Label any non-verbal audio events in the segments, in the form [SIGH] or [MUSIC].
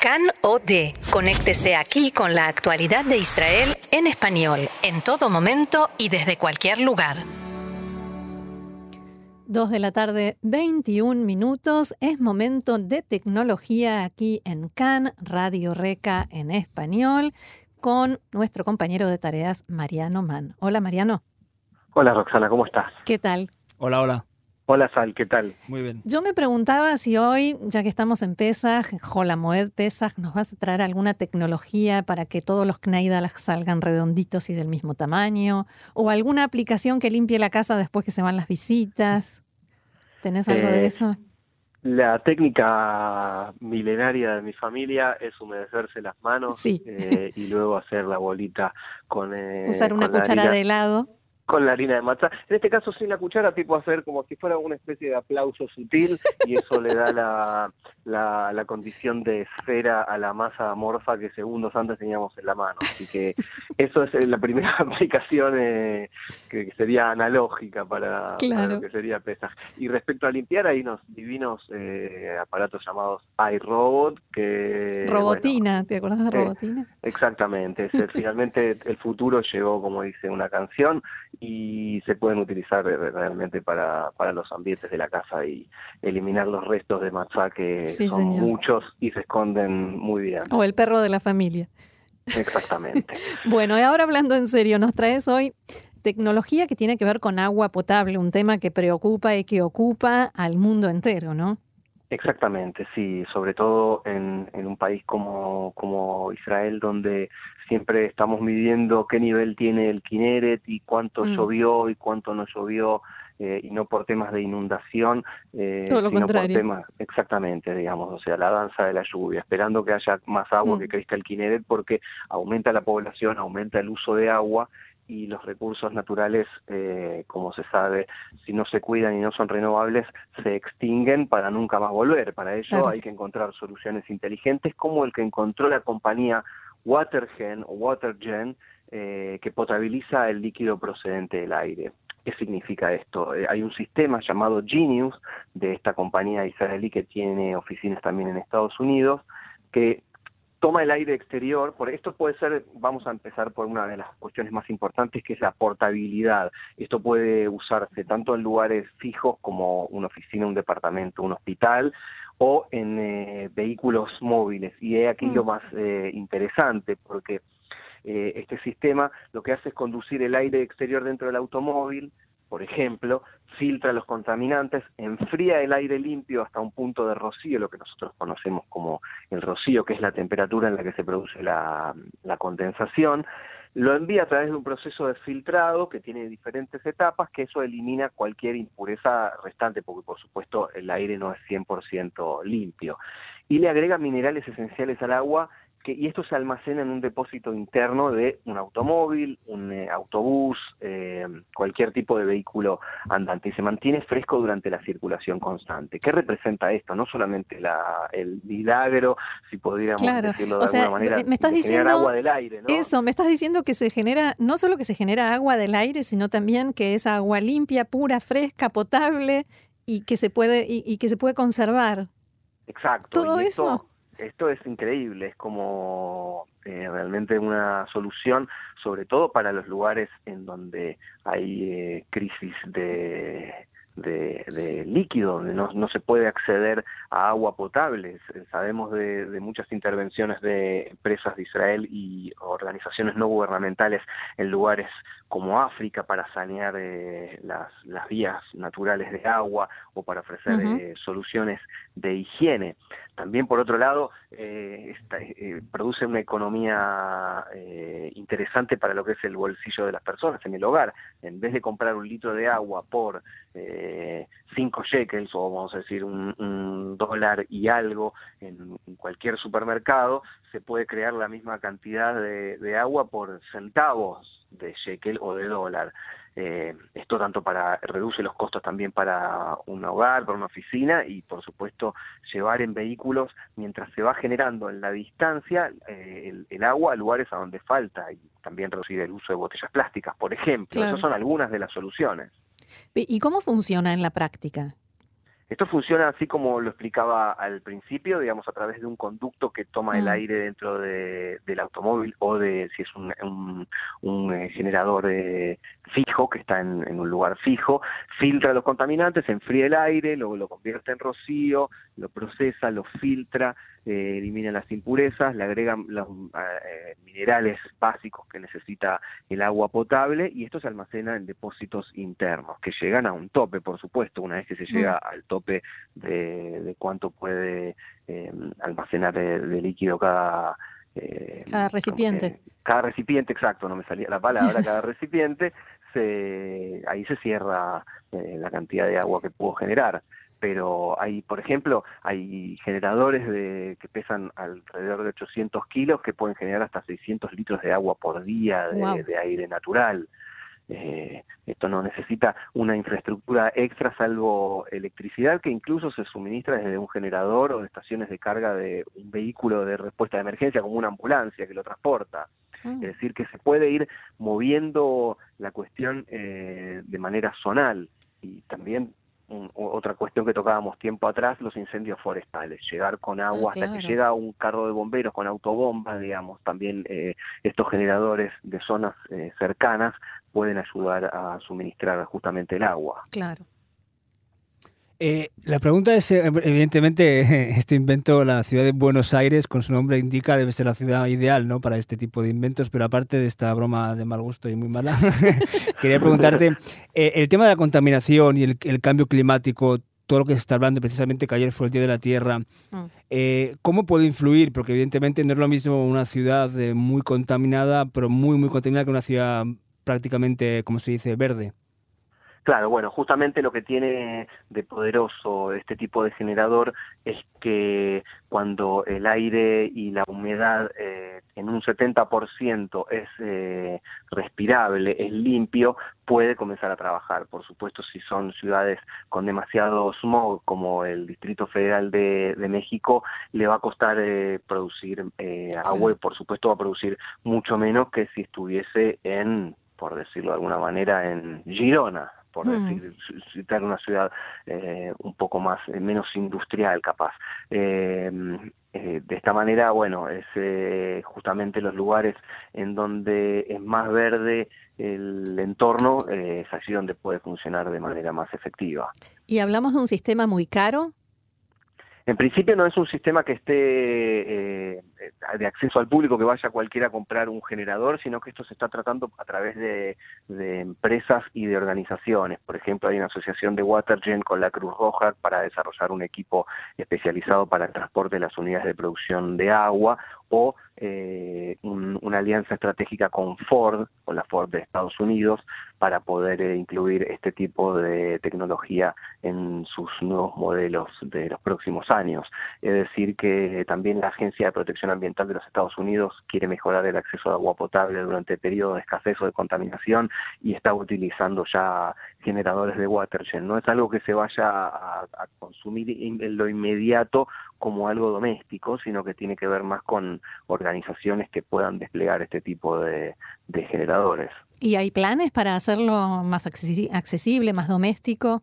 CAN OD. Conéctese aquí con la actualidad de Israel en español, en todo momento y desde cualquier lugar. Dos de la tarde, 21 minutos. Es momento de tecnología aquí en CAN, Radio Reca en español, con nuestro compañero de tareas, Mariano Mann. Hola, Mariano. Hola, Roxana, ¿cómo estás? ¿Qué tal? Hola, hola. Hola, Sal, ¿qué tal? Muy bien. Yo me preguntaba si hoy, ya que estamos en Pesaj, Jolamoed Pesaj, nos vas a traer alguna tecnología para que todos los Kneidalas salgan redonditos y del mismo tamaño, o alguna aplicación que limpie la casa después que se van las visitas. ¿Tenés algo de Eh, eso? La técnica milenaria de mi familia es humedecerse las manos Sí. eh, y luego hacer la bolita con, eh, [LAUGHS] Usar una con la cuchara de helado. Con la harina de matzá. En este caso sin la cuchara, tipo hacer como si fuera una especie de aplauso sutil y eso le da la, la, la condición de esfera a la masa amorfa que segundos antes teníamos en la mano. Así que eso es eh, la primera [LAUGHS] aplicación eh, que que sería analógica para, lo que sería pesaj. Y respecto a limpiar, hay unos divinos eh, aparatos llamados iRobot que... bueno, Robotina, ¿te acordás de eh, Robotina? Exactamente, es el- finalmente el futuro llegó, como dice una canción, y se pueden utilizar eh, realmente para, para los ambientes de la casa y eliminar los restos de matzá que Sí, son señor. muchos y se esconden muy bien. O el perro de la familia. Exactamente. [LAUGHS] Bueno, y ahora hablando en serio, nos traes hoy tecnología que tiene que ver con agua potable, un tema que preocupa y que ocupa al mundo entero, ¿no? Exactamente, sí, sobre todo en, en un país como, como Israel, donde siempre estamos midiendo qué nivel tiene el Kineret y cuánto Mm. llovió y cuánto no llovió, eh, y no por temas de inundación, eh, Todo lo sino contrario. por temas, exactamente, digamos, o sea, la danza de la lluvia, esperando que haya más agua, que crezca el Kineret, porque aumenta la población, aumenta el uso de agua, y los recursos naturales, eh, como se sabe, si no se cuidan y no son renovables, se extinguen para nunca más volver. Para ello Claro. hay que encontrar soluciones inteligentes como el que encontró la compañía Watergen o Watergen, eh, que potabiliza el líquido procedente del aire. ¿Qué significa esto? Eh, hay un sistema llamado Genius de esta compañía israelí que tiene oficinas también en Estados Unidos, que toma el aire exterior, por esto puede ser, vamos a empezar por una de las cuestiones más importantes que es la portabilidad. Esto puede usarse tanto en lugares fijos como una oficina, un departamento, un hospital o en eh, vehículos móviles. Y he aquí Mm. lo más eh, interesante porque eh, este sistema lo que hace es conducir el aire exterior dentro del automóvil, por ejemplo, filtra los contaminantes, enfría el aire limpio hasta un punto de rocío, lo que nosotros conocemos como el rocío, que es la temperatura en la que se produce la, la condensación, lo envía a través de un proceso de filtrado que tiene diferentes etapas, que eso elimina cualquier impureza restante, porque por supuesto el aire no es 100% limpio. Y le agrega minerales esenciales al agua que, y esto se almacena en un depósito interno de un automóvil, un eh, autobús, eh, cualquier tipo de vehículo andante y se mantiene fresco durante la circulación constante. ¿Qué representa esto? No solamente la, el milagro, si podríamos Claro, decirlo de o sea, alguna manera, me estás de diciendo agua del aire, ¿no? Eso, me estás diciendo que se genera, no solo que se genera agua del aire, sino también que es agua limpia, pura, fresca, potable y que se puede, y, y que se puede conservar. Exacto. todo y esto, eso. Esto es increíble, es como eh, realmente una solución, sobre todo para los lugares en donde hay eh, crisis de, de, de líquido, donde no, no se puede acceder a agua potable. Sabemos de, de muchas intervenciones de empresas de Israel y organizaciones no gubernamentales en lugares como África para sanear eh, las, las vías naturales de agua o para ofrecer eh, soluciones de higiene. También, por otro lado, eh, esta- eh, produce una economía eh, interesante para lo que es el bolsillo de las personas en el hogar. En vez de comprar un litro de agua por eh, cinco shekels o vamos a decir un, un dólar y algo en, en cualquier supermercado, se puede crear la misma cantidad de, de agua por centavos de shekel o de dólar. Eh, esto tanto para reduce los costos también para un hogar, para una oficina y por supuesto llevar en vehículos mientras se va generando en la distancia eh, el, el agua a lugares a donde falta y también reducir el uso de botellas plásticas, por ejemplo. Claro. Esas son algunas de las soluciones. ¿Y cómo funciona en la práctica? Esto funciona así como lo explicaba al principio, digamos, a través de un conducto que toma el mm. aire dentro de, del automóvil o de si es un, un, eh, generador eh, fijo que está en, un lugar fijo, filtra los contaminantes, enfría el aire, luego lo convierte en rocío, lo procesa, lo filtra, eh, elimina las impurezas, le agregan los minerales básicos que necesita el agua potable y esto se almacena en depósitos internos que llegan a un tope, por supuesto, una vez que se llega mm. al tope de, cuánto puede eh, almacenar de, líquido cada... Eh, cada recipiente. cada recipiente, exacto, no me salía la palabra, [LAUGHS] cada recipiente, se, ahí se cierra eh, la cantidad de agua que pudo generar pero hay, por ejemplo, hay generadores de, que pesan alrededor de 800 kilos que pueden generar hasta 600 litros de agua por día de aire natural. Eh, esto no necesita una infraestructura extra salvo electricidad que incluso se suministra desde un generador o de estaciones de carga de un vehículo de respuesta de emergencia como una ambulancia que lo transporta. Mm. Es decir, que se puede ir moviendo la cuestión eh, de manera zonal y también otra cuestión que tocábamos tiempo atrás, los incendios forestales, llegar con ah, agua hasta que llega un carro de bomberos con autobombas, digamos, también eh, estos generadores de zonas eh, cercanas pueden ayudar a suministrar justamente el agua. Claro. Eh, la pregunta es, eh, evidentemente, [LAUGHS] este invento, la ciudad de Buenos Aires, con su nombre indica, debe ser la ciudad ideal ¿no? para este tipo de inventos, pero aparte de esta broma de mal gusto y muy mala, [LAUGHS] quería preguntarte, eh, el tema de la contaminación y el, cambio climático, todo lo que se está hablando precisamente que ayer fue el Día de la Tierra, mm. ¿cómo puede influir? Porque evidentemente no es lo mismo una ciudad muy contaminada, pero muy, muy contaminada que una ciudad prácticamente, como se dice, verde. Claro, bueno, justamente lo que tiene de poderoso este tipo de generador es que cuando el aire y la humedad eh, en un 70% es eh, respirable, es limpio, puede comenzar a trabajar. Por supuesto, si son ciudades con demasiado smog, como el Distrito Federal de, México, le va a costar eh, producir agua y por supuesto va a producir mucho menos que si estuviese en por decirlo de alguna manera, en Girona, por mm. decir, citar una ciudad eh, un poco más, eh, menos industrial capaz. Eh, de esta manera, bueno, es justamente los lugares en donde es más verde el entorno, es allí donde puede funcionar de manera más efectiva. ¿Y hablamos de un sistema muy caro? En principio no es un sistema que esté eh, de acceso al público, que vaya cualquiera a comprar un generador, sino que esto se está tratando a través de, empresas y de organizaciones. Por ejemplo, hay una asociación de Watergen con la Cruz Roja para desarrollar un equipo especializado para el transporte de las unidades de producción de agua o eh, una alianza estratégica con Ford, con la Ford de Estados Unidos, para poder eh, incluir este tipo de tecnología en sus nuevos modelos de los próximos años. Es decir, que también la Agencia de Protección Ambiental de los Estados Unidos quiere mejorar el acceso a agua potable durante periodos de escasez o de contaminación y está utilizando ya generadores de watergen. No es algo que se vaya a, a consumir en lo inmediato como algo doméstico, sino que tiene que ver más con organizaciones que puedan desplegar este tipo de, generadores. ¿Y hay planes para hacerlo más accesible, más doméstico?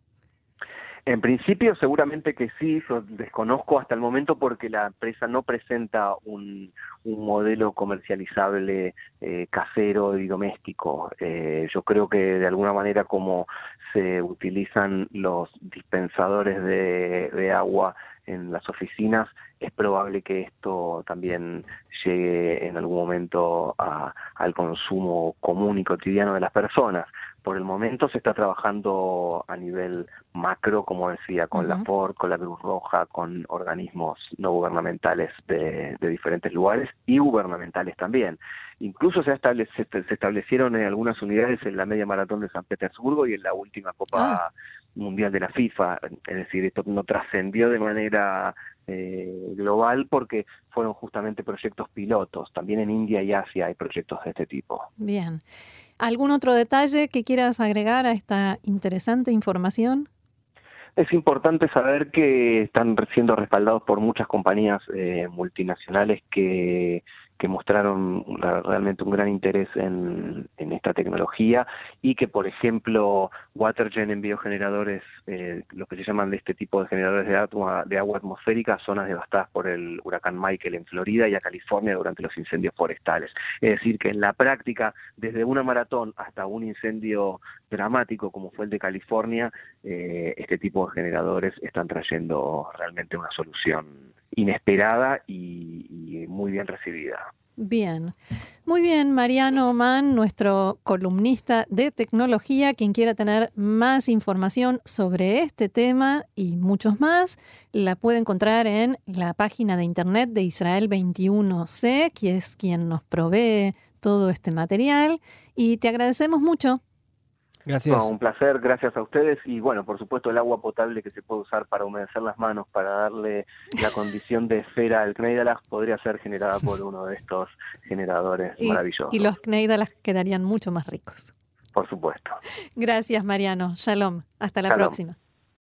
En principio seguramente que sí, yo desconozco hasta el momento porque la empresa no presenta un, modelo comercializable eh, casero y doméstico. Eh, yo creo que de alguna manera como se utilizan los dispensadores de agua en las oficinas, es probable que esto también llegue en algún momento al consumo común y cotidiano de las personas. Por el momento se está trabajando a nivel macro, como decía, con la Ford, con la Cruz Roja, con organismos no gubernamentales de, diferentes lugares y gubernamentales también. Incluso se, se, establecieron en algunas unidades en la media maratón de San Petersburgo y en la última Copa ah. Mundial de la FIFA. Es decir, esto no trascendió de manera eh, global porque fueron justamente proyectos pilotos. También en India y Asia hay proyectos de este tipo. Bien. ¿Algún otro detalle que quieras agregar a esta interesante información? Es importante saber que están siendo respaldados por muchas compañías eh, multinacionales que, que mostraron realmente un gran interés en, esta tecnología y que, por ejemplo, WaterGen envió generadores, eh, lo que se llaman de este tipo de generadores de agua, de agua atmosférica a zonas devastadas por el huracán Michael en Florida y a California durante los incendios forestales. Es decir, que en la práctica, desde una maratón hasta un incendio dramático como fue el de California, eh, este tipo de generadores están trayendo realmente una solución inesperada y, muy bien recibida. Bien, muy bien, Mariano Oman, nuestro columnista de tecnología, quien quiera tener más información sobre este tema y muchos más, la puede encontrar en la página de internet de Israel 21C, que es quien nos provee todo este material. Y te agradecemos mucho. Gracias. un placer, gracias a ustedes y bueno, por supuesto el agua potable que se puede usar para humedecer las manos, para darle la condición de esfera al Kneidalach podría ser generada por uno de estos generadores maravillosos. Y los Kneidalach quedarían mucho más ricos. Por supuesto. Gracias Mariano, shalom, hasta la próxima.